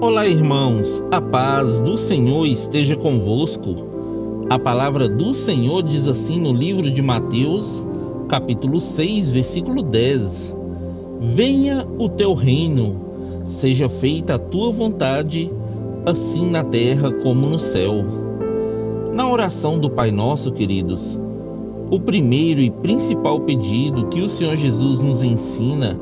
Olá, irmãos, a paz do Senhor esteja convosco. A palavra do Senhor diz assim no livro de Mateus, capítulo 6, versículo 10: Venha o teu reino, seja feita a tua vontade, assim na terra como no céu. Na oração do Pai Nosso, queridos, o primeiro e principal pedido que o Senhor Jesus nos ensina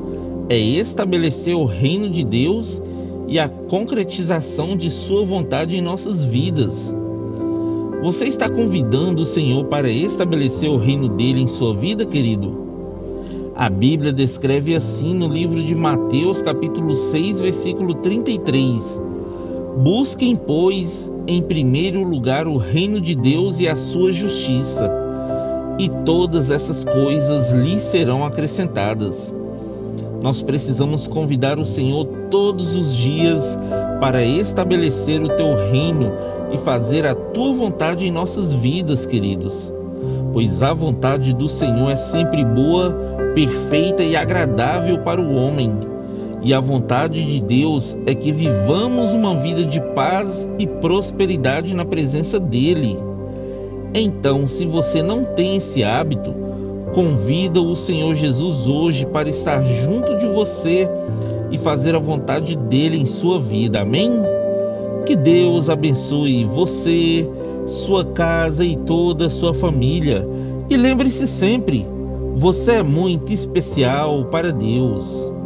é estabelecer o reino de Deus e a concretização de Sua vontade em nossas vidas. Você está convidando o Senhor para estabelecer o reino dele em sua vida, querido? A Bíblia descreve assim no livro de Mateus, capítulo 6, versículo 33. Busquem, pois, em primeiro lugar o reino de Deus e a sua justiça, e todas essas coisas lhes serão acrescentadas. Nós precisamos convidar o Senhor todos os dias para estabelecer o teu reino e fazer a tua vontade em nossas vidas, queridos. Pois a vontade do Senhor é sempre boa, perfeita e agradável para o homem. E a vontade de Deus é que vivamos uma vida de paz e prosperidade na presença dEle. Então, se você não tem esse hábito, Convida o Senhor Jesus hoje para estar junto de você e fazer a vontade dele em sua vida. Amém? Que Deus abençoe você, sua casa e toda a sua família. E lembre-se sempre, você é muito especial para Deus.